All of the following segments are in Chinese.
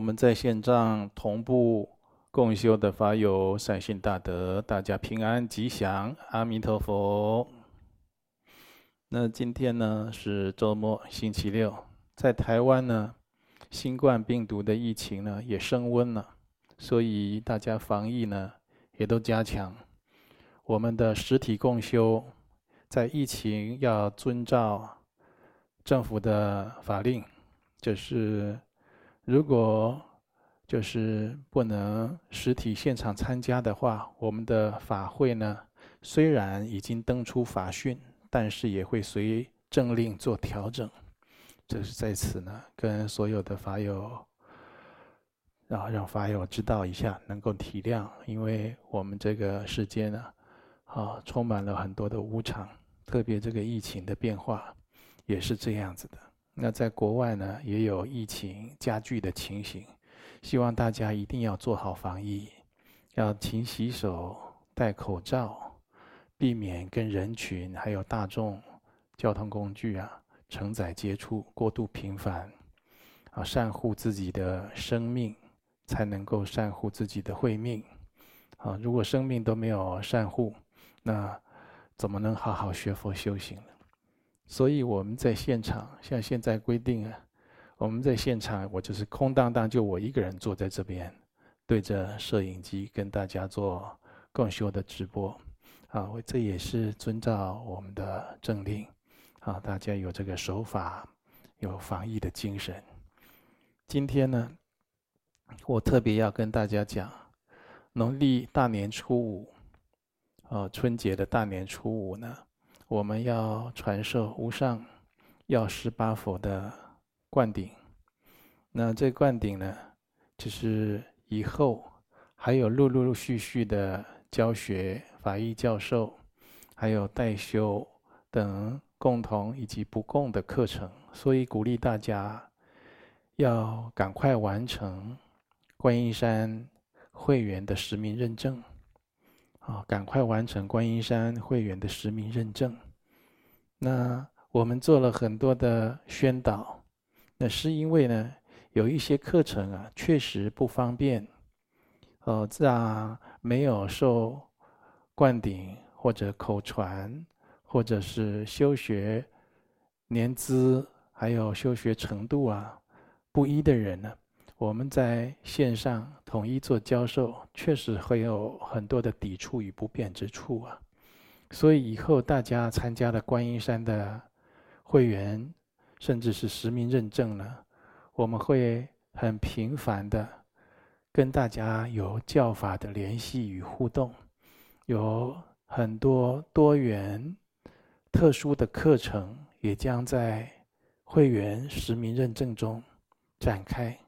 我们在线上同步共修的法友善信大德，大家平安吉祥，阿弥陀佛。那今天呢是周末，星期六，在台湾呢，新冠病毒的疫情呢也升温了，所以大家防疫呢也都加强。我们的实体共修，在疫情要遵照政府的法令，就是。如果就是不能实体现场参加的话，我们的法会呢，虽然已经登出法讯，但是也会随政令做调整。这是在此呢，跟所有的法友，然后让法友知道一下，能够体谅，因为我们这个世界呢，啊，充满了很多的无常，特别这个疫情的变化，也是这样子的。那在国外呢，也有疫情加剧的情形，希望大家一定要做好防疫，要勤洗手、戴口罩，避免跟人群还有大众交通工具啊承载接触过度频繁，啊，善护自己的生命，才能够善护自己的慧命，啊，如果生命都没有善护，那怎么能好好学佛修行呢？所以我们在现场，像现在规定啊，我们在现场，我就是空荡荡，就我一个人坐在这边，对着摄影机跟大家做共修的直播，啊，我这也是遵照我们的政令，啊，大家有这个守法，有防疫的精神。今天呢，我特别要跟大家讲，农历大年初五，啊，春节的大年初五呢。我们要传授无上药师八佛的灌顶，那这灌顶呢，就是以后还有陆陆续续的教学、法义教授，还有代修等共同以及不共的课程，所以鼓励大家要赶快完成观音山会员的实名认证。啊，赶快完成观音山会员的实名认证。那我们做了很多的宣导，那是因为呢，有一些课程啊，确实不方便，呃，让没有受灌顶或者口传，或者是修学年资还有修学程度啊不一的人呢。我们在线上统一做教授，确实会有很多的抵触与不便之处啊。所以以后大家参加了观音山的会员，甚至是实名认证呢，我们会很频繁的跟大家有教法的联系与互动，有很多多元特殊的课程也将在会员实名认证中展开。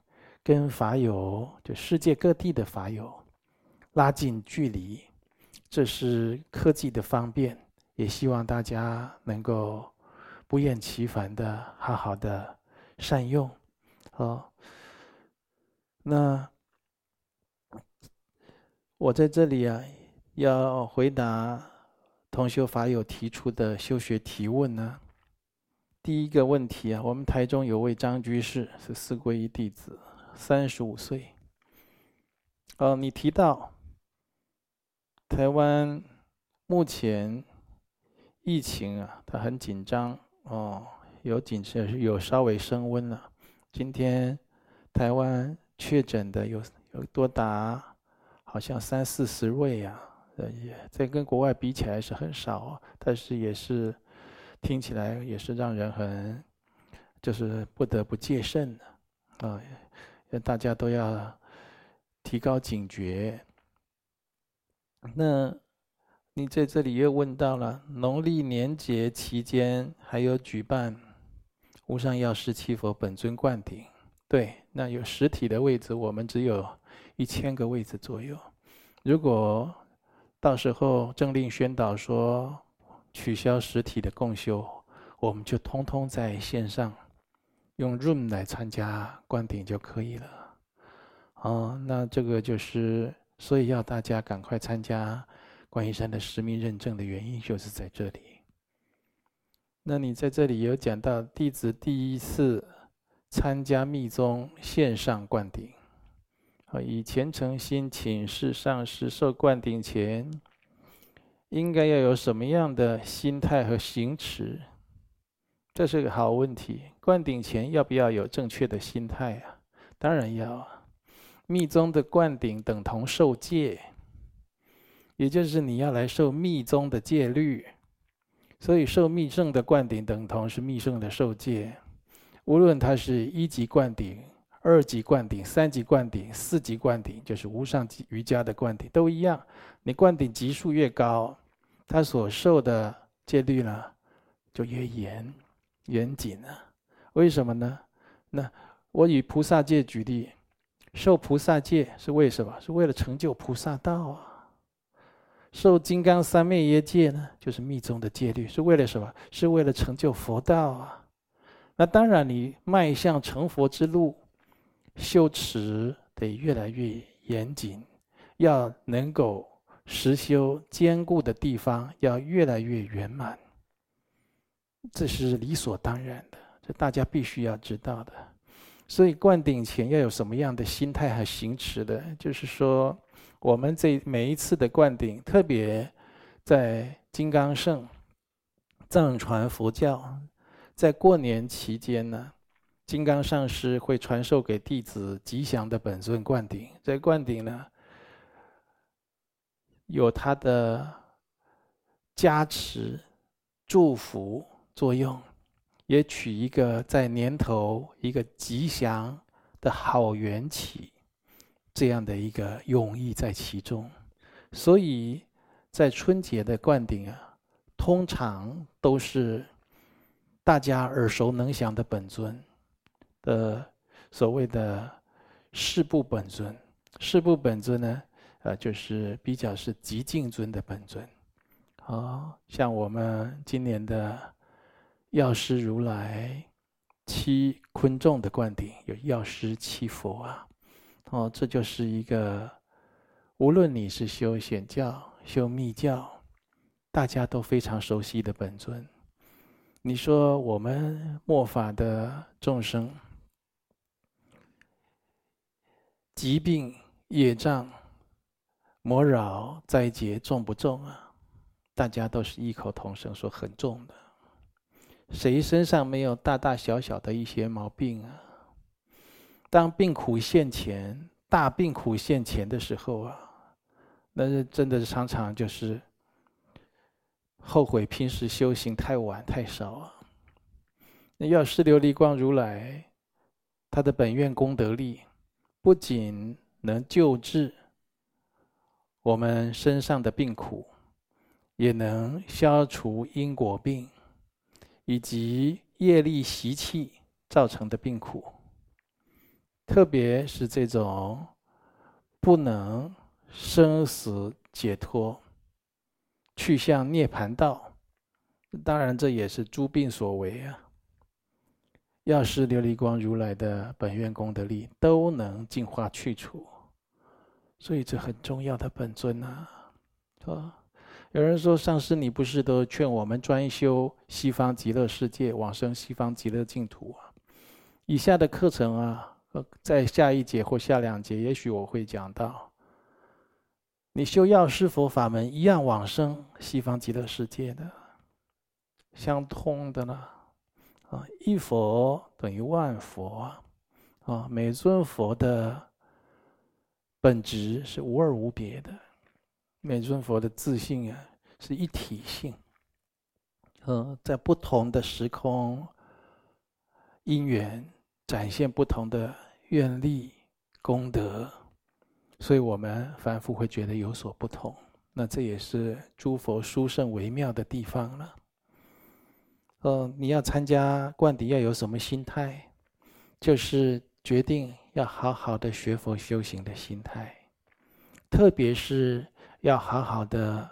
跟法友，就世界各地的法友拉近距离，这是科技的方便，也希望大家能够不厌其烦的好好的善用。好，那我在这里啊，要回答同修法友提出的修学提问呢。第一个问题啊，我们台中有位张居士是四皈依弟子。三十五岁。哦，你提到台湾目前疫情啊，它很紧张哦，有紧是，有稍微升温了。今天台湾确诊的有有多达好像三四十位呀，呃，也这跟国外比起来是很少，但是也是听起来也是让人很就是不得不戒慎的啊。大家都要提高警觉。那你在这里又问到了农历年节期间还有举办无上药师七佛本尊灌顶，对，那有实体的位置，我们只有一千个位置左右。如果到时候政令宣导说取消实体的共修，我们就通通在线上。用 Room 来参加灌顶就可以了，哦，那这个就是，所以要大家赶快参加观音山的实名认证的原因就是在这里。那你在这里有讲到弟子第一次参加密宗线上灌顶，啊，以虔诚心请示上师受灌顶前，应该要有什么样的心态和行持？这是个好问题。灌顶前要不要有正确的心态啊？当然要啊。密宗的灌顶等同受戒，也就是你要来受密宗的戒律，所以受密圣的灌顶等同是密圣的受戒。无论它是一级灌顶、二级灌顶、三级灌顶、四级灌顶，就是无上瑜伽的灌顶，都一样。你灌顶级数越高，它所受的戒律呢，就越严、严谨了。为什么呢？那我以菩萨戒举例，受菩萨戒是为什么？是为了成就菩萨道啊。受金刚三昧耶戒呢，就是密宗的戒律，是为了什么？是为了成就佛道啊。那当然，你迈向成佛之路，修持得越来越严谨，要能够实修坚固的地方要越来越圆满，这是理所当然的，这大家必须要知道的。所以灌顶前要有什么样的心态和行持的？就是说，我们这每一次的灌顶，特别在金刚圣藏传佛教。在过年期间呢，金刚上师会传授给弟子吉祥的本尊灌顶。这灌顶呢，有它的加持、祝福作用，也取一个在年头一个吉祥的好缘起，这样的一个用意在其中。所以在春节的灌顶啊，通常都是。大家耳熟能详的本尊的所谓的四部本尊，四部本尊呢，呃，就是比较是极静尊的本尊，啊，像我们今年的药师如来七鲲众的灌顶，有药师七佛啊，哦，这就是一个无论你是修显教、修密教，大家都非常熟悉的本尊。你说我们末法的众生，疾病、业障、魔扰、灾劫重不重啊？大家都是异口同声说很重的。谁身上没有大大小小的一些毛病啊？当病苦现前，大病苦现前的时候啊，那是真的常常就是。后悔平时修行太晚太少啊！那药师琉璃光如来，他的本愿功德力，不仅能救治我们身上的病苦，也能消除因果病以及业力习气造成的病苦。特别是这种不能生死解脱。去向涅槃道，当然这也是诸病所为啊。药师琉璃光如来的本愿功德力都能净化去除，所以这很重要的本尊啊，是吧？有人说，上师你不是都劝我们专修西方极乐世界，往生西方极乐净土啊？以下的课程啊，在下一节或下两节，也许我会讲到。你修药师佛法门一样往生西方极乐世界的，相通的呢，啊，一佛等于万佛啊，每尊佛的本质是无二无别的，每尊佛的自信啊是一体性，嗯，在不同的时空因缘展现不同的愿力功德。所以我们凡夫会觉得有所不同，那这也是诸佛殊胜微妙的地方了。嗯，你要参加灌顶要有什么心态？就是决定要好好的学佛修行的心态，特别是要好好的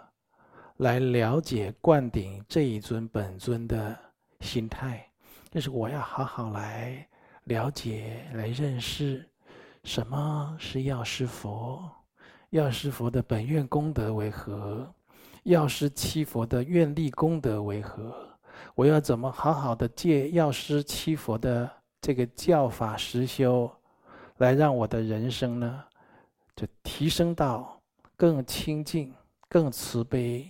来了解灌顶这一尊本尊的心态，就是我要好好来了解、来认识。什么是药师佛？药师佛的本愿功德为何？药师七佛的愿力功德为何？我要怎么好好的借药师七佛的这个教法实修，来让我的人生呢，就提升到更清净、更慈悲、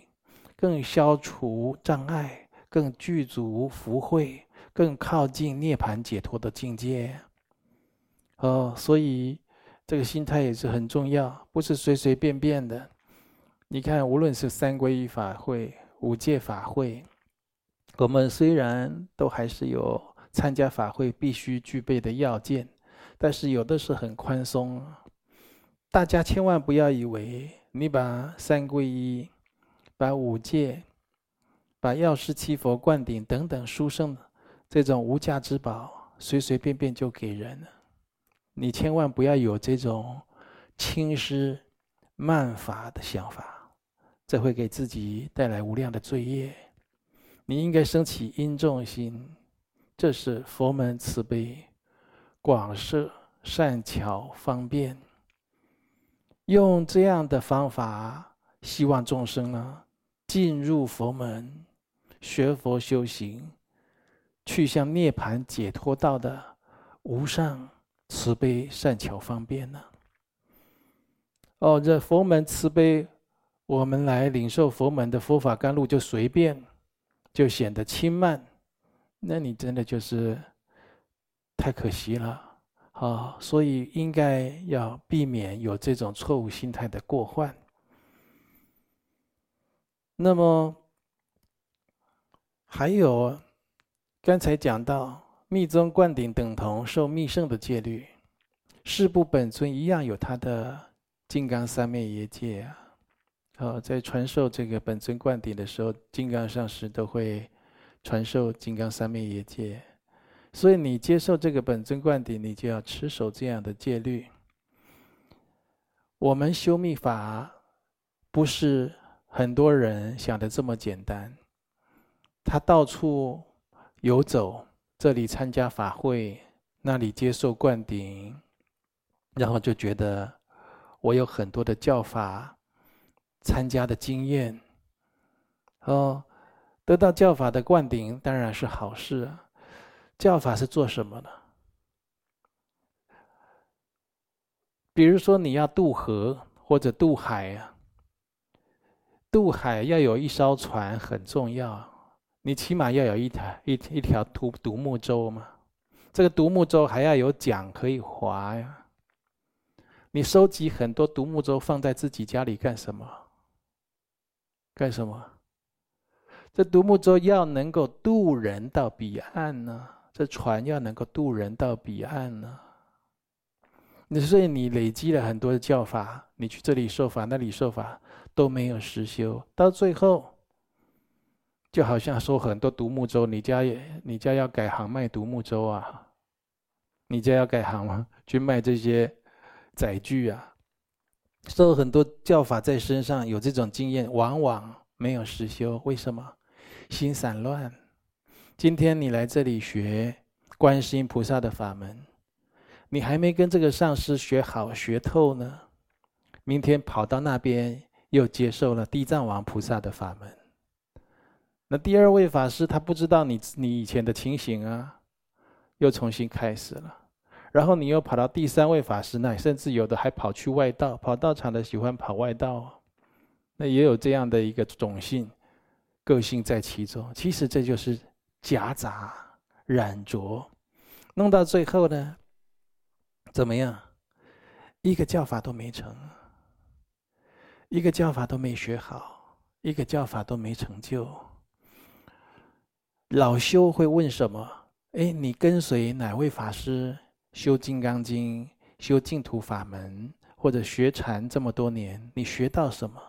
更消除障碍、更具足福慧、更靠近涅槃解脱的境界。哦，所以这个心态也是很重要，不是随随便便的。你看，无论是三皈依法会、五戒法会，我们虽然都还是有参加法会必须具备的要件，但是有的是很宽松。大家千万不要以为你把三皈依、把五戒、把药师七佛灌顶等等殊胜这种无价之宝，随随便便就给人了。你千万不要有这种轻施慢法的想法。这会给自己带来无量的罪业。你应该升起因重心，这是佛门慈悲、广设、善巧方便。用这样的方法，希望众生呢进入佛门，学佛修行，去向涅槃解脱道的无上慈悲、善巧方便呢。哦，这佛门慈悲。我们来领受佛门的佛法甘露，就随便，就显得轻慢，那你真的就是太可惜了啊！所以应该要避免有这种错误心态的过患。那么还有刚才讲到密宗灌顶等同受密圣的戒律，事部本尊一样有他的金刚三昧耶戒啊。哦，在传授这个本尊灌顶的时候，金刚上师都会传授金刚三昧耶戒，所以你接受这个本尊灌顶，你就要持守这样的戒律。我们修密法不是很多人想的这么简单，他到处游走，这里参加法会，那里接受灌顶，然后就觉得我有很多的教法。参加的经验，哦，得到教法的灌顶当然是好事啊。教法是做什么的？比如说你要渡河或者渡海啊，渡海要有一艘船很重要，你起码要有一台一一条独独木舟嘛。这个独木舟还要有桨可以划呀。你收集很多独木舟放在自己家里干什么？干什么？这独木舟要能够渡人到彼岸呢？这船要能够渡人到彼岸呢？你所以你累积了很多的教法，你去这里受法，那里受法都没有实修，到最后就好像说很多独木舟，你家也你家要改行卖独木舟啊？你家要改行吗？去卖这些载具啊？受很多教法在身上，有这种经验，往往没有实修。为什么？心散乱。今天你来这里学观世音菩萨的法门，你还没跟这个上师学好学透呢。明天跑到那边又接受了地藏王菩萨的法门，那第二位法师他不知道你你以前的情形啊，又重新开始了。然后你又跑到第三位法师那里，甚至有的还跑去外道，跑道场的喜欢跑外道，那也有这样的一个种性、个性在其中。其实这就是夹杂染着，弄到最后呢，怎么样？一个教法都没成，一个教法都没学好，一个教法都没成就。老修会问什么？哎，你跟随哪位法师？修《金刚经》、修净土法门，或者学禅这么多年，你学到什么？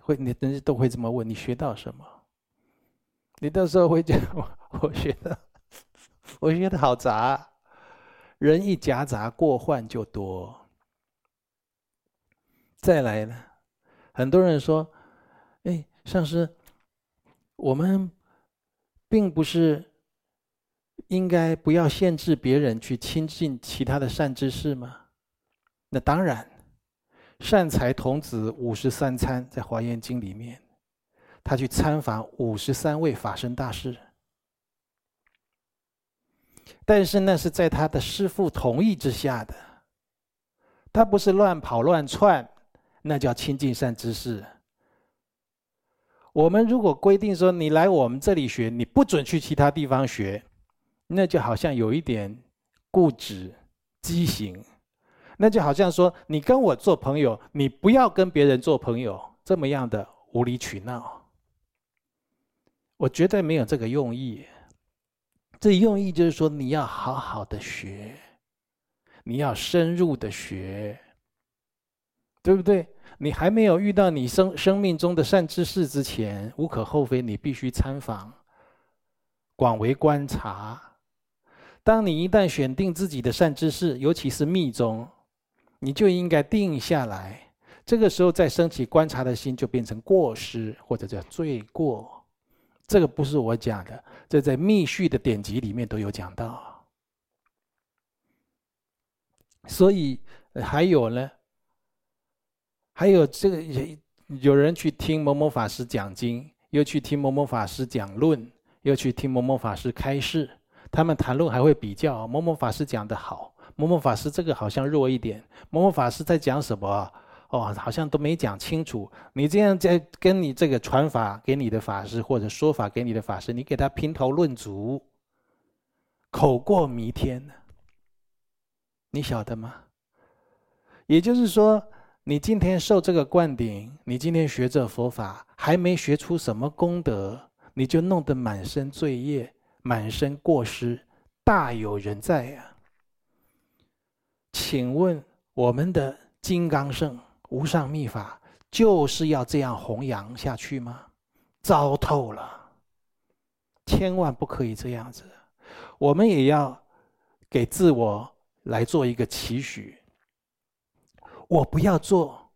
会，你人都会这么问：你学到什么？你到时候会讲：我我学的，我学的 好杂。人一夹杂，过患就多。再来呢，很多人说：哎，上师，我们并不是。应该不要限制别人去亲近其他的善知识吗？那当然，善财童子五十三参在《华严经》里面，他去参访五十三位法身大师。但是那是在他的师父同意之下的，他不是乱跑乱窜，那叫亲近善知识。我们如果规定说你来我们这里学，你不准去其他地方学，那就好像有一点固执、畸形。那就好像说你跟我做朋友，你不要跟别人做朋友，这么样的无理取闹。我绝对没有这个用意。这用意就是说你要好好的学，你要深入的学，对不对？你还没有遇到你生生命中的善知识之前，无可厚非，你必须参访，广为观察。当你一旦选定自己的善知识，尤其是密宗，你就应该定下来。这个时候再升起观察的心，就变成过失或者叫罪过。这个不是我讲的，这在密续的典籍里面都有讲到。所以还有呢。还有这个，有人去听某某法师讲经，又去听某某法师讲论，又去听某某法师开示。他们谈论还会比较某某法师讲的好，某某法师这个好像弱一点，某某法师在讲什么？哦，好像都没讲清楚。你这样在跟你这个传法给你的法师，或者说法给你的法师，你给他评头论足，口过弥天，你晓得吗？也就是说。你今天受这个灌顶，你今天学这佛法，还没学出什么功德，你就弄得满身罪业、满身过失，大有人在呀、啊。请问我们的金刚圣无上密法，就是要这样弘扬下去吗？糟透了！千万不可以这样子。我们也要给自我来做一个期许。我不要做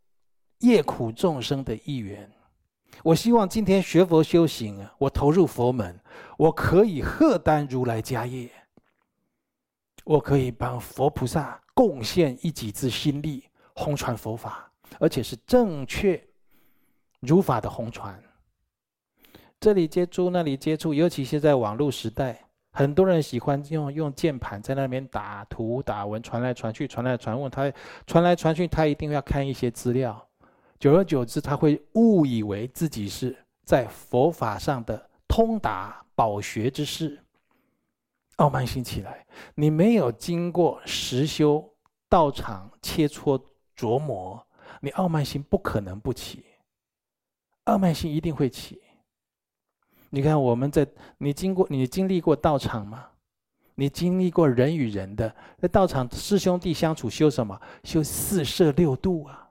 业苦众生的一员。我希望今天学佛修行，我投入佛门，我可以荷担如来家业，我可以帮佛菩萨贡献一己之心力，弘传佛法，而且是正确如法的弘传。这里接触，那里接触，尤其是在网络时代。很多人喜欢用用键盘在那边打图打文，传来传去，传来传问，他传来传去，他一定要看一些资料。久而久之，他会误以为自己是在佛法上的通达饱学之士，傲慢心起来。你没有经过实修道场切磋琢磨，你傲慢心不可能不起，傲慢心一定会起。你看，我们在你经过你经历过道场吗？你经历过人与人的在道场师兄弟相处修什么？修四摄六度啊。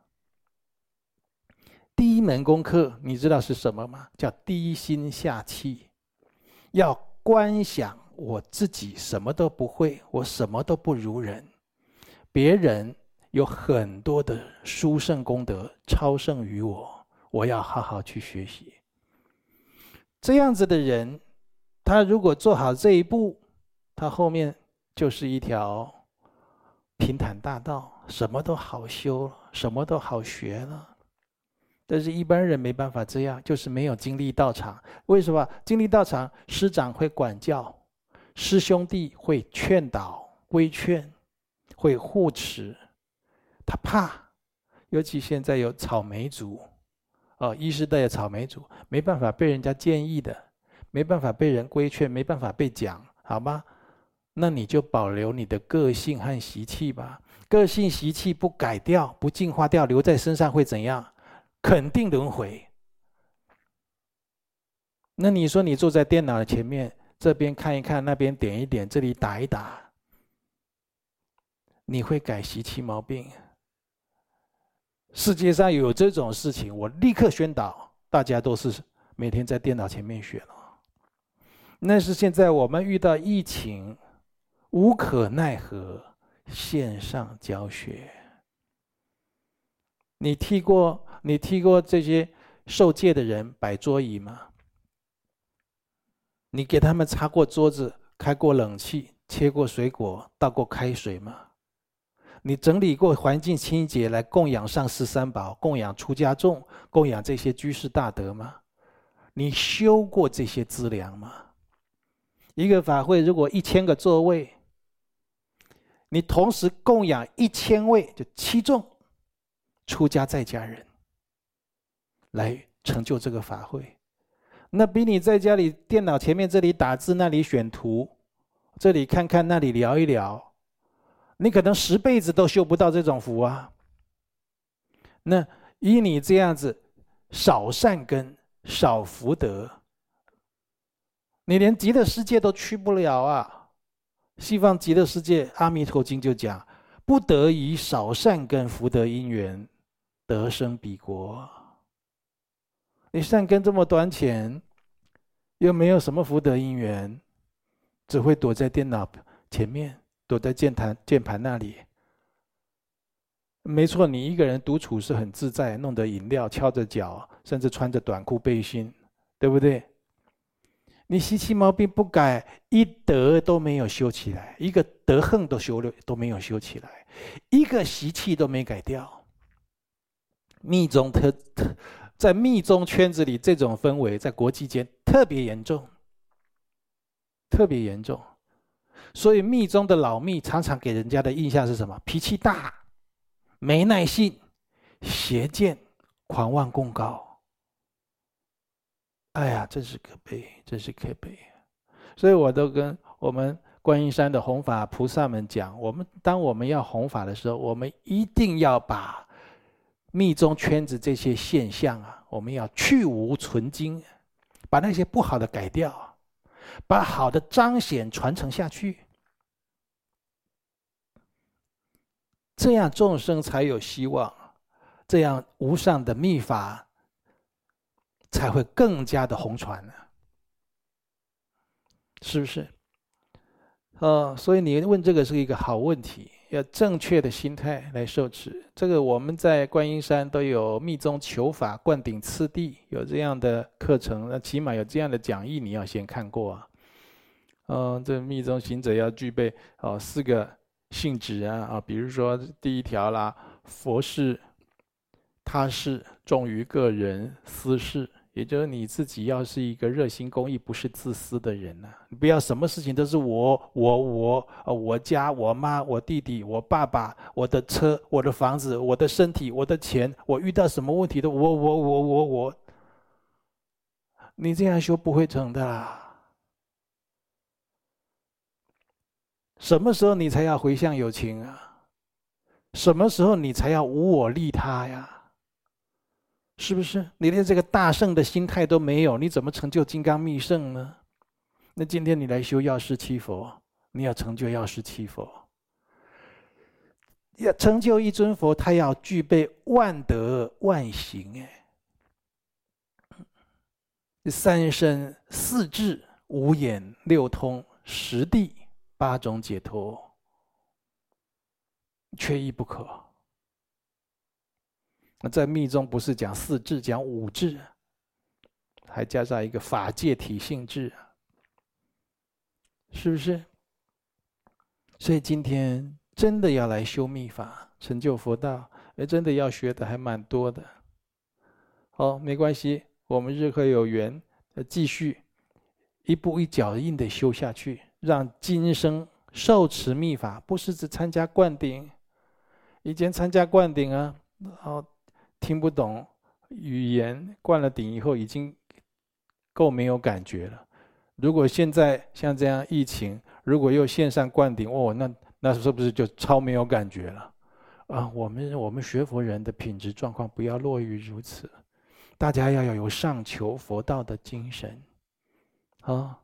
第一门功课你知道是什么吗？叫低心下气，要观想我自己什么都不会，我什么都不如人，别人有很多的殊胜功德超胜于我，我要好好去学习。这样子的人，他如果做好这一步，他后面就是一条平坦大道，什么都好修，什么都好学了。但是，一般人没办法这样，就是没有经历道场。为什么？经历道场，师长会管教，师兄弟会劝导、规劝，会护持。他怕，尤其现在有草莓族。哦，一世代的草莓族没办法被人家建议的，没办法被人规劝，没办法被讲，好吗？那你就保留你的个性和习气吧。个性习气不改掉，不净化掉，留在身上会怎样？肯定轮回。那你说你坐在电脑的前面，这边看一看，那边点一点，这里打一打，你会改习气毛病？世界上有这种事情，我立刻宣导，大家都是每天在电脑前面学了。那是现在我们遇到疫情，无可奈何，线上教学。你踢过你踢过这些受戒的人摆桌椅吗？你给他们擦过桌子，开过冷气，切过水果，倒过开水吗？你整理过环境清洁来供养上师三宝，供养出家众，供养这些居士大德吗？你修过这些资粮吗？一个法会如果一千个座位，你同时供养一千位，就七众出家在家人，来成就这个法会，那比你在家里电脑前面这里打字，那里选图，这里看看，那里聊一聊，你可能十辈子都修不到这种福啊。那以你这样子少善根、少福德，你连极乐世界都去不了啊。西方极乐世界，《阿弥陀经》就讲：不得以少善根福德因缘得生彼国。你善根这么短浅，又没有什么福德因缘，只会躲在电脑前面，躲在键盘键盘那里。没错，你一个人独处是很自在，弄着饮料，翘着脚，甚至穿着短裤背心，对不对？你习气毛病不改，一德都没有修起来，一个德行都修了都没有修起来，一个习气都没改掉。密宗特特在密宗圈子里，这种氛围在国际间特别严重，特别严重。所以密宗的老密常常给人家的印象是什么？脾气大，没耐性，邪见，狂妄贡高。哎呀，真是可悲，真是可悲。所以我都跟我们观音山的弘法菩萨们讲：我们当我们要弘法的时候，我们一定要把密宗圈子这些现象啊，我们要去芜存菁，把那些不好的改掉，把好的彰显传承下去，这样众生才有希望，这样无上的密法。才会更加的红传呢，是不是？呃，所以你问这个是一个好问题，要正确的心态来受持。这个我们在观音山都有密宗求法灌顶次第，有这样的课程，那起码有这样的讲义，你要先看过啊。嗯、这密宗行者要具备哦四个性质啊啊，比如说第一条啦，佛事、他是重于个人私事。也就是你自己要是一个热心公益、不是自私的人呐、啊，你不要什么事情都是我、我、我，啊，我家、我妈、我弟弟、我爸爸、我的车、我的房子、我的身体、我的钱，我遇到什么问题都我、我、我、我、我，你这样修不会成的啦。什么时候你才要回向有情啊？什么时候你才要无我利他呀？是不是你连这个大圣的心态都没有？你怎么成就金刚密圣呢？那今天你来修药师七佛，你要成就药师七佛，要成就一尊佛，他要具备万德万行，哎，三身四智五眼六通十地八种解脱，缺一不可。那在密宗不是讲四智，讲五智，还加上一个法界体性智，是不是？所以今天真的要来修密法，成就佛道，哎，真的要学的还蛮多的。好，没关系，我们日后有缘，继续一步一脚印的修下去，让今生受持密法，不是只参加灌顶，以前参加灌顶啊，好。听不懂语言，灌了顶以后已经够没有感觉了。如果现在像这样疫情，如果又线上灌顶，哦，那那是不是就超没有感觉了？啊，我们我们学佛人的品质状况不要落于如此，大家要要有上求佛道的精神。啊，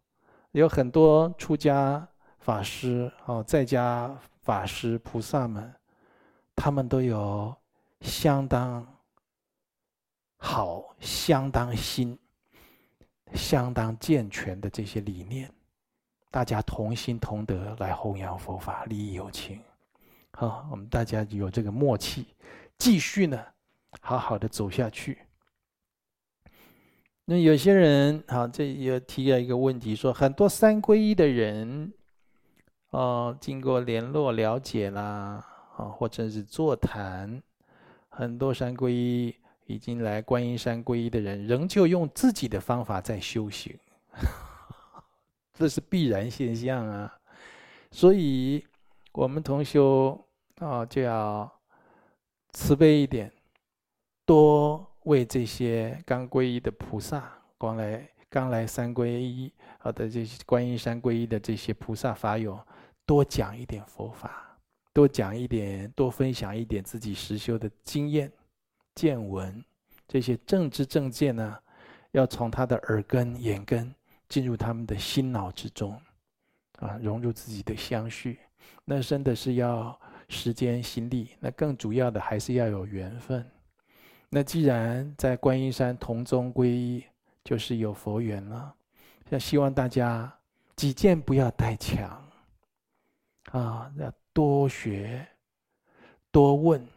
有很多出家法师啊，在家法师菩萨们，他们都有相当。好，相当新、相当健全的这些理念，大家同心同德来弘扬佛法，利益有情。好，我们大家有这个默契，继续呢，好好的走下去。那有些人，好，这也提了一个问题，说很多三皈依的人，哦，经过联络了解啦，啊，或者是座谈，很多三皈依。已经来观音山皈依的人，仍旧用自己的方法在修行，这是必然现象啊。所以，我们同修啊，就要慈悲一点，多为这些刚皈依的菩萨，光来刚来三皈依好的这些观音山皈依的这些菩萨法友，多讲一点佛法，多讲一点，多分享一点自己实修的经验、见闻，这些正知正见呢，要从他的耳根、眼根进入他们的心脑之中，啊，融入自己的相续。那真的是要时间、心力，那更主要的还是要有缘分。那既然在观音山同宗皈依，就是有佛缘了。那希望大家己见不要太强，啊，要多学、多问。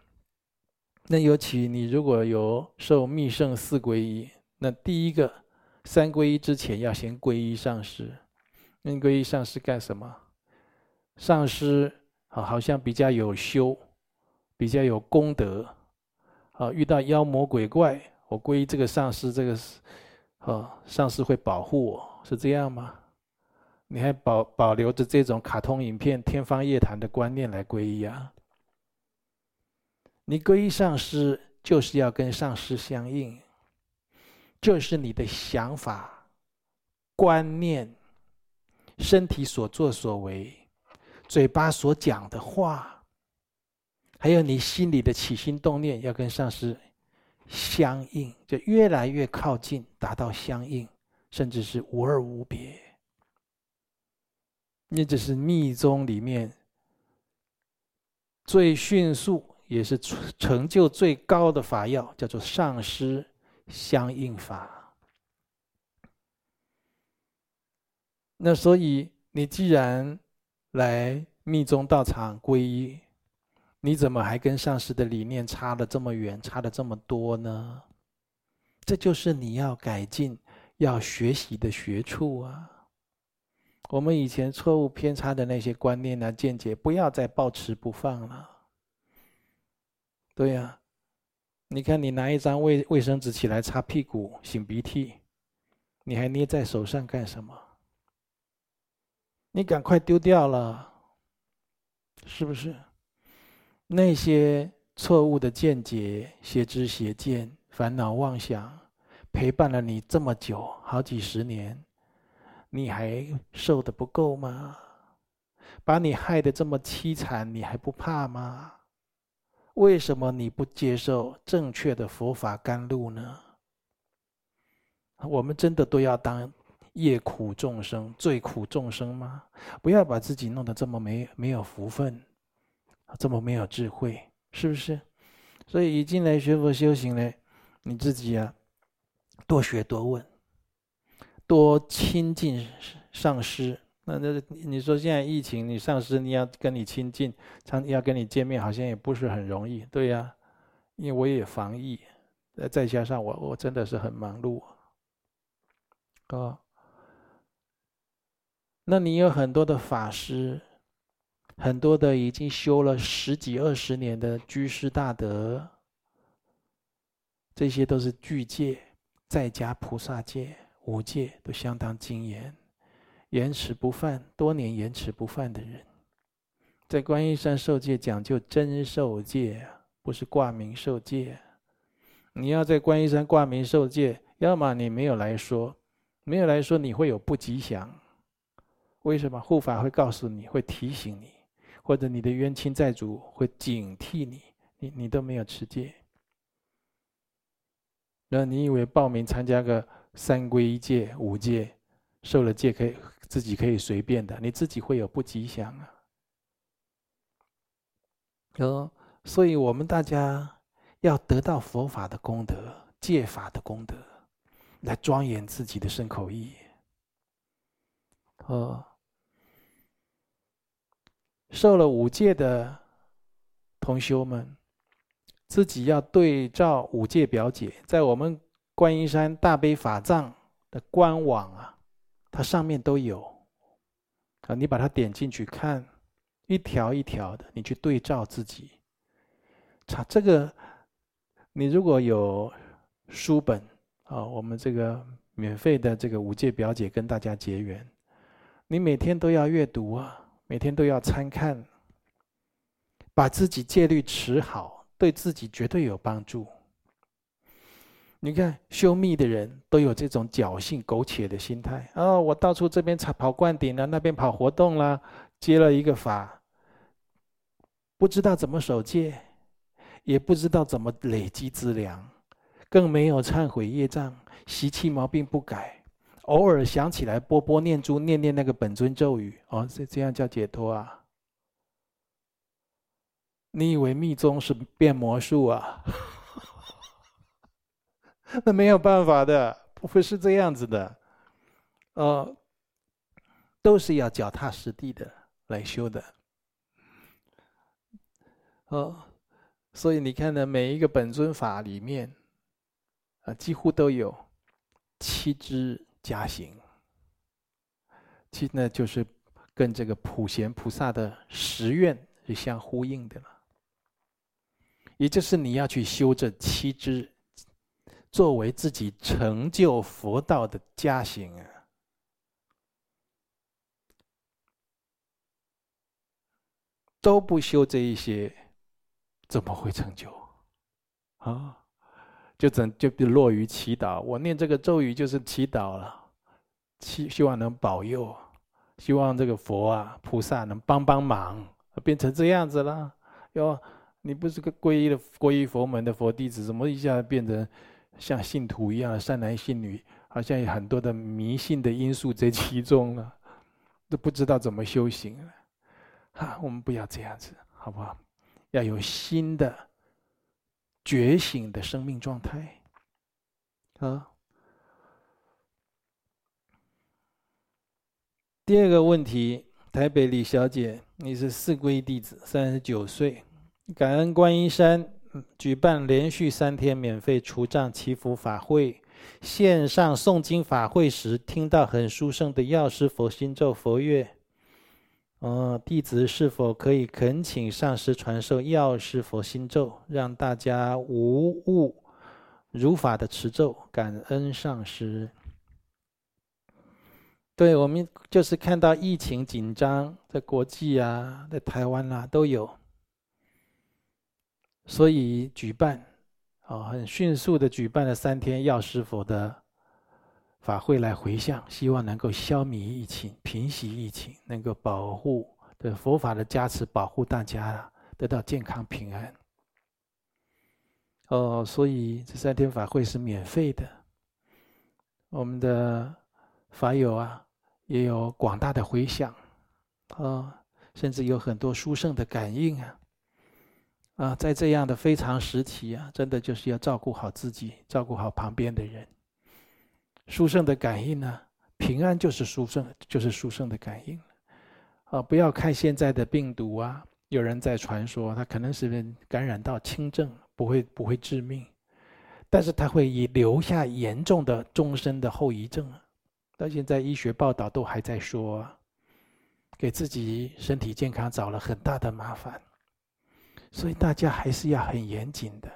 那尤其你如果有受密乘四皈依，那第一个三皈依之前要先皈依上师。那皈依上师干什么？上师啊，好像比较有修，比较有功德。啊，遇到妖魔鬼怪，我皈依这个上师，这个是，啊，上师会保护我，是这样吗？你还保保留着这种卡通影片、天方夜谭的观念来皈依啊？你皈依上师，就是要跟上师相应，就是你的想法、观念、身体所作所为。嘴巴所讲的话，还有你心里的起心动念，要跟上师相应，就越来越靠近，达到相应，甚至是无二无别。那这是密宗里面最迅速，也是成就最高的法要，叫做上师相应法。那所以你既然来密宗道场皈依，你怎么还跟上师的理念差了这么远，差了这么多呢？这就是你要改进、要学习的学处啊！我们以前错误偏差的那些观念啊、见解，不要再抱持不放了。对呀、你看你拿一张卫卫生纸起来擦屁股、擤鼻涕，你还捏在手上干什么？你赶快丢掉了，是不是？那些错误的见解、邪知邪见、烦恼妄想，陪伴了你这么久，好几十年，你还受得不够吗？把你害得这么凄惨，你还不怕吗？为什么你不接受正确的佛法甘露呢？我们真的都要当。业苦众生，罪苦众生吗？不要把自己弄得这么没没有福分，这么没有智慧，是不是？所以一进来学佛修行呢，你自己啊，多学多问，多亲近上师。那那你说现在疫情，你上师你要跟你亲近，常要跟你见面，好像也不是很容易，对呀、因为我也防疫，再加上我我真的是很忙碌，啊。那你有很多的法师，很多的已经修了十几二十年的居士大德，这些都是具戒，在家菩萨戒、五戒都相当精严，严持不犯，多年严持不犯的人，在观音山受戒讲究真受戒，不是挂名受戒。你要在观音山挂名受戒，要么你没有来说，没有来说你会有不吉祥。为什么护法会告诉你，会提醒你，或者你的冤亲债主会警惕你？你你都没有持戒，那你以为报名参加个三皈一戒、五戒，受了戒可以自己可以随便的？你自己会有不吉祥啊！哦，所以我们大家要得到佛法的功德、戒法的功德，来庄严自己的身口意。哦。受了五戒的同修们，自己要对照五戒表解，在我们观音山大悲法藏的官网啊，它上面都有啊，你把它点进去看，一条一条的，你去对照自己。查这个，你如果有书本啊，我们这个免费的这个五戒表解跟大家结缘，你每天都要阅读啊。每天都要参看，把自己戒律持好，对自己绝对有帮助。你看修密的人都有这种侥幸苟且的心态哦，我到处这边跑灌顶了，那边跑活动了，接了一个法，不知道怎么守戒，也不知道怎么累积资粮，更没有忏悔业障，习气毛病不改，偶尔想起来波波念珠，念念那个本尊咒语，哦，这这样叫解脱啊？你以为密宗是变魔术啊？那没有办法的，不会是这样子的，呃，都是要脚踏实地的来修的，哦，所以你看呢，每一个本尊法里面，啊，几乎都有七支加行，其实呢就是跟这个普贤菩萨的十愿是相呼应的了，也就是你要去修这七支。作为自己成就佛道的加行啊，都不修这一些，怎么会成就？啊，就整就落于祈祷。我念这个咒语就是祈祷了，希希望能保佑，希望这个佛啊菩萨能帮帮忙，变成这样子了。哟，你不是个皈依的皈依佛门的佛弟子，怎么一下变成？像信徒一样善男信女，好像有很多的迷信的因素在其中了，都不知道怎么修行了。啊，我们不要这样子，好不好？要有新的觉醒的生命状态。啊，第二个问题，台北李小姐，你是四皈弟子，三十九岁，感恩观音山。举办连续三天免费除障祈福法会，线上诵经法会时，听到很殊胜的药师佛心咒佛乐。嗯，弟子是否可以恳请上师传授药师佛心咒，让大家无误如法的持咒？感恩上师。对，我们就是看到疫情紧张，在国际啊，在台湾啊都有。所以举办，啊，很迅速的举办了三天药师佛的法会来回向，希望能够消弭疫情、平息疫情，能够保护的佛法的加持，保护大家得到健康平安。哦，所以这三天法会是免费的，我们的法友啊也有广大的回响，啊，甚至有很多殊胜的感应啊。啊，在这样的非常时期啊，真的就是要照顾好自己，照顾好旁边的人。殊胜的感应呢，平安就是殊胜，就是殊胜的感应。啊，不要看现在的病毒啊，有人在传说它可能是感染到轻症，不会不会致命，但是它会以留下严重的终身的后遗症。到现在医学报道都还在说，给自己身体健康找了很大的麻烦。所以大家还是要很严谨的，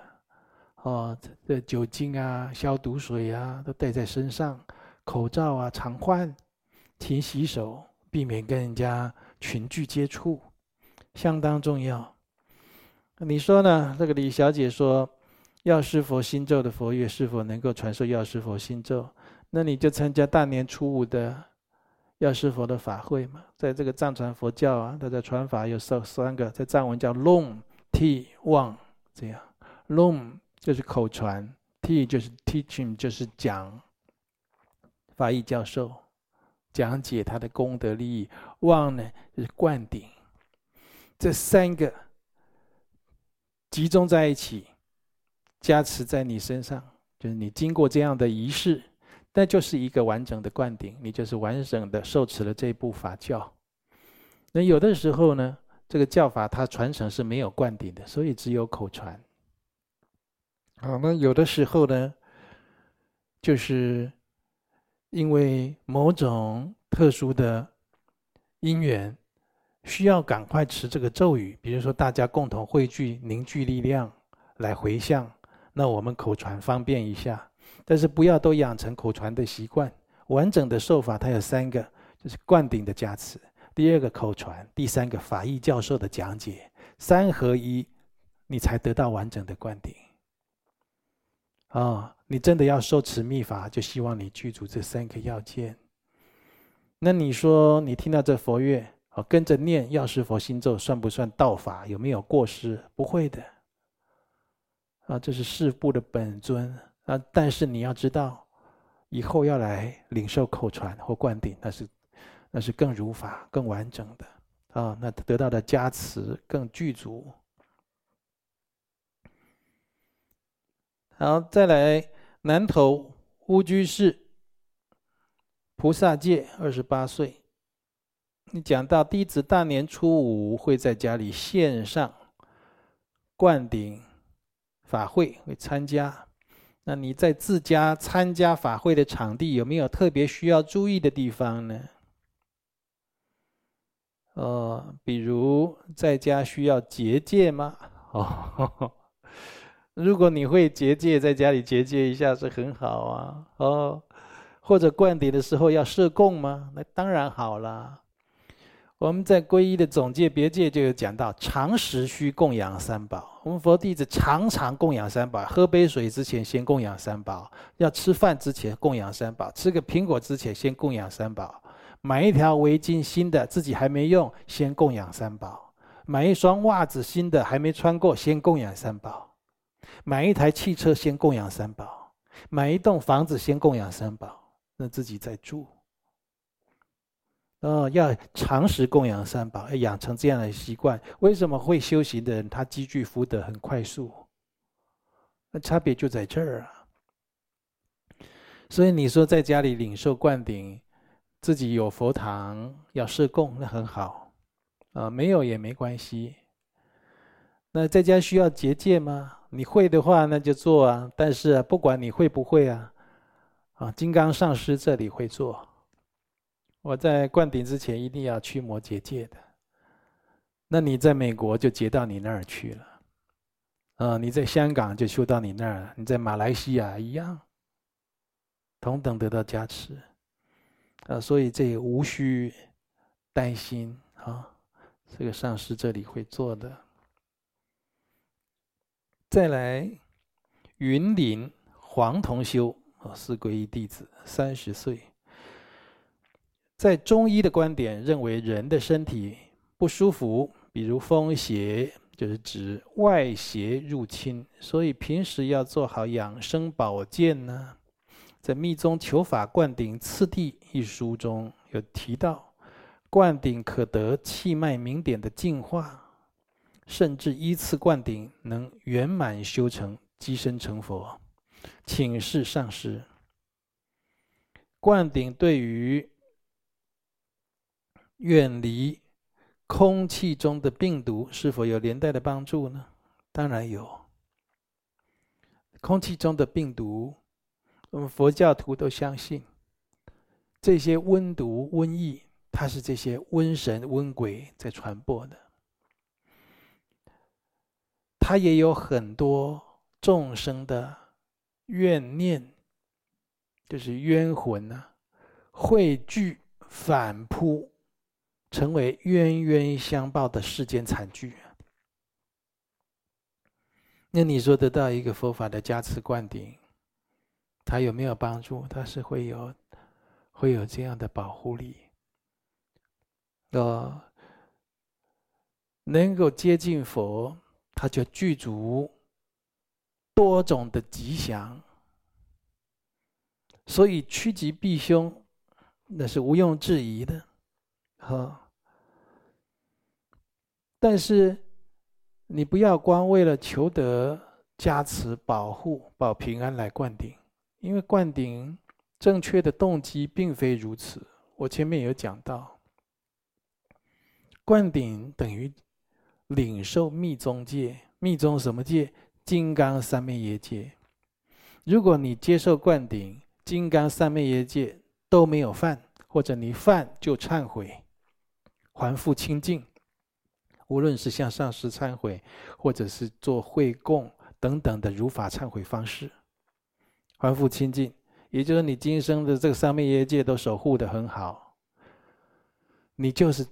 哦，这酒精啊、消毒水啊都带在身上，口罩啊常换，勤洗手，避免跟人家群聚接触，相当重要。你说呢？这个李小姐说，药师佛心咒的佛乐是否能够传授药师佛心咒？那你就参加大年初五的药师佛的法会嘛。在这个藏传佛教啊，它的传法有三三个，在藏文叫龙。T 望这样，Long 就是口传，T 就是 teaching 就是讲，法义教授讲解他的功德利益，望呢就是灌顶，这三个集中在一起，加持在你身上，就是你经过这样的仪式，那就是一个完整的灌顶，你就是完整的受持了这部法教。那有的时候呢？这个教法它传承是没有灌顶的，所以只有口传。好，那有的时候呢，就是因为某种特殊的因缘，需要赶快持这个咒语，比如说大家共同汇聚凝聚力量来回向，那我们口传方便一下，但是不要都养成口传的习惯。完整的受法它有三个，就是灌顶的加持。第二个口传，第三个法义教授的讲解，三合一，你才得到完整的灌顶。啊、你真的要受持密法，就希望你具足这三个要件。那你说，你听到这佛乐，哦，跟着念药师佛心咒，算不算道法？有没有过失？不会的。啊，这是事部的本尊啊，但是你要知道，以后要来领受口传或灌顶，那是那是更如法、更完整的啊，那得到的加持更具足。好，再来南投乌居士菩萨戒，二十八岁。你讲到弟子大年初五会在家里线上灌顶法会，会参加。那你在自家参加法会的场地有没有特别需要注意的地方呢？呃，比如在家需要结界吗？哦。如果你会结界，在家里结界一下是很好啊，哦，或者灌顶的时候要设供吗？那当然好了。我们在皈依的总戒别戒就有讲到，常时需供养三宝。我们佛弟子常常供养三宝，喝杯水之前先供养三宝，要吃饭之前供养三宝，吃个苹果之前先供养三宝，买一条围巾新的自己还没用，先供养三宝，买一双袜子新的还没穿过，先供养三宝。买一台汽车先供养三宝，买一栋房子先供养三宝，那自己再住。哦，要常时供养三宝，要养成这样的习惯。为什么会修行的人他积聚福德很快速？那差别就在这儿啊。所以你说在家里领受灌顶，自己有佛堂要设供，那很好。啊，没有也没关系。那在家需要结界吗？你会的话，那就做啊。但是啊，不管你会不会啊，啊，金刚上师这里会做。我在灌顶之前一定要驱魔结界的。那你在美国就结到你那儿去了，啊，你在香港就修到你那儿，你在马来西亚一样，同等得到加持。啊，所以这也无需担心啊，这个上师这里会做的。再来，云林黄同修啊，是皈依弟子，三十岁。在中医的观点，认为人的身体不舒服，比如风邪，就是指外邪入侵，所以平时要做好养生保健呢。在《密宗求法灌顶次第》一书中有提到，灌顶可得气脉明点的净化。甚至依次灌顶，能圆满修成，积身成佛。请示上师，灌顶对于远离空气中的病毒是否有连带的帮助呢？当然有。空气中的病毒，我们佛教徒都相信，这些瘟毒、瘟疫，它是这些瘟神、瘟鬼在传播的。他也有很多众生的怨念，就是冤魂啊，汇聚反扑，成为冤冤相报的世间惨剧。那你说得到一个佛法的加持灌顶，它有没有帮助？它是会有，会有这样的保护力。呃，能够接近佛。它就具足多种的吉祥，所以趋吉避凶，那是毋庸置疑的，哈。但是你不要光为了求得加持、保护、保平安来灌顶，因为灌顶正确的动机并非如此。我前面有讲到，灌顶等于。领受密宗戒，密宗什么戒？金刚三昧耶戒。如果你接受灌顶，金刚三昧耶戒都没有犯，或者你犯就忏悔，还复清净。无论是向上师忏悔，或者是做会供等等的如法忏悔方式，还复清净，也就是你今生的这个三昧耶戒都守护的很好，你就是。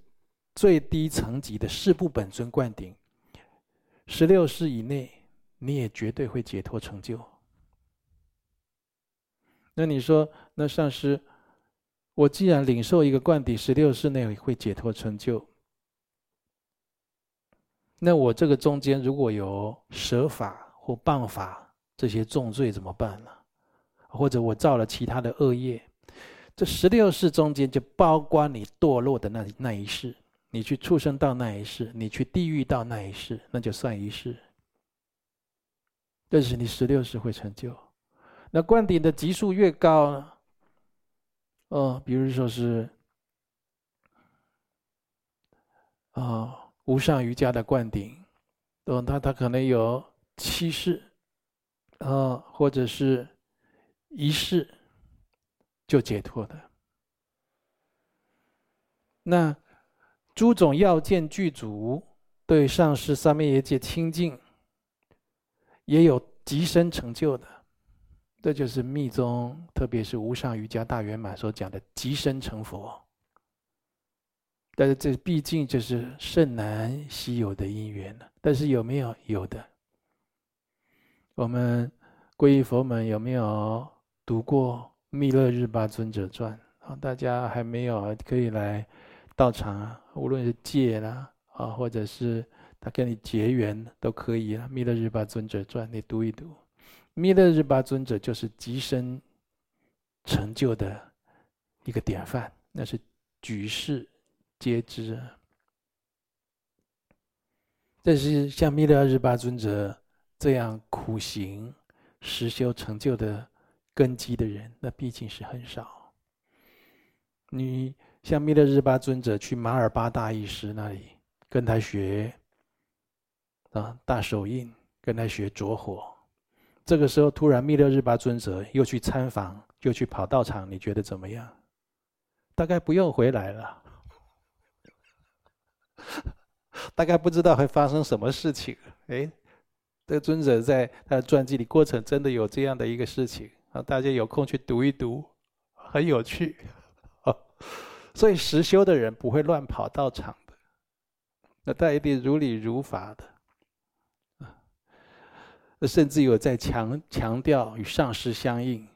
最低层级的四部本尊灌顶，十六世以内，你也绝对会解脱成就。那你说，那上师，我既然领受一个灌顶，十六世内会解脱成就，那我这个中间如果有舍法或谤法这些重罪怎么办呢？或者我造了其他的恶业，这十六世中间就包括你堕落的那那一世，你去畜生道那一世，你去地狱道那一世，那就算一世。这是你十六世会成就。那灌顶的级数越高，哦，比如说是啊、无上瑜伽的灌顶，哦，他他可能有七世，啊、或者是一世就解脱的。那诸种要件具足，对上师三昧耶界清净，也有极深成就的。这就是密宗，特别是无上瑜伽大圆满所讲的极深成佛。但是这毕竟就是甚难稀有的因缘了。但是有没有？有的。我们皈依佛门有没有读过《弥勒日巴尊者传》？啊，大家还没有可以来道场啊，无论是戒啦啊，或者是他跟你结缘都可以啊，《弥勒日巴尊者传》你读一读。弥勒日巴尊者就是极深成就的一个典范，那是举世皆知。但是像弥勒日巴尊者这样苦行实修成就的根基的人，那毕竟是很少。你像弥勒日巴尊者去马尔巴大义师那里跟他学啊大手印，跟他学着火。这个时候，突然弥勒日巴尊者又去参访，又去跑道场，你觉得怎么样？大概不用回来了，大概不知道会发生什么事情。哎，这个尊者在他的传记里过程真的有这样的一个事情啊，大家有空去读一读，很有趣。所以实修的人不会乱跑道场的，那他一定如理如法的。啊甚至有在强强调与上师相应，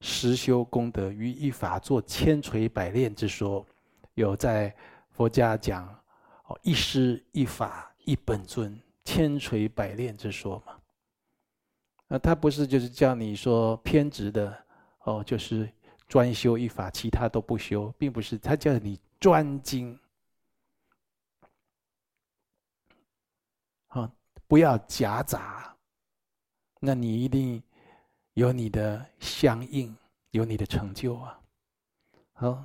实修功德于一法做千锤百炼之说，有在佛家讲哦一师一法一本尊千锤百炼之说嘛？那他不是就是叫你说偏执的哦，就是专修一法，其他都不修，并不是他叫你专精，啊，不要夹杂。那你一定有你的相应，有你的成就啊！好，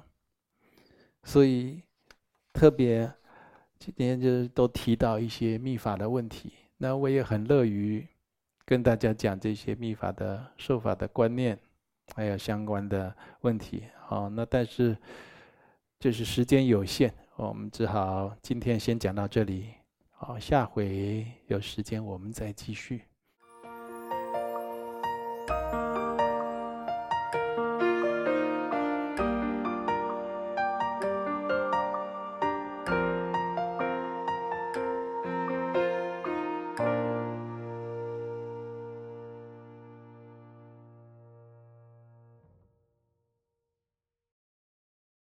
所以特别今天就是都提到一些密法的问题。那我也很乐于跟大家讲这些密法的受法的观念，还有相关的问题。好，那但是就是时间有限，我们只好今天先讲到这里。好，下回有时间我们再继续。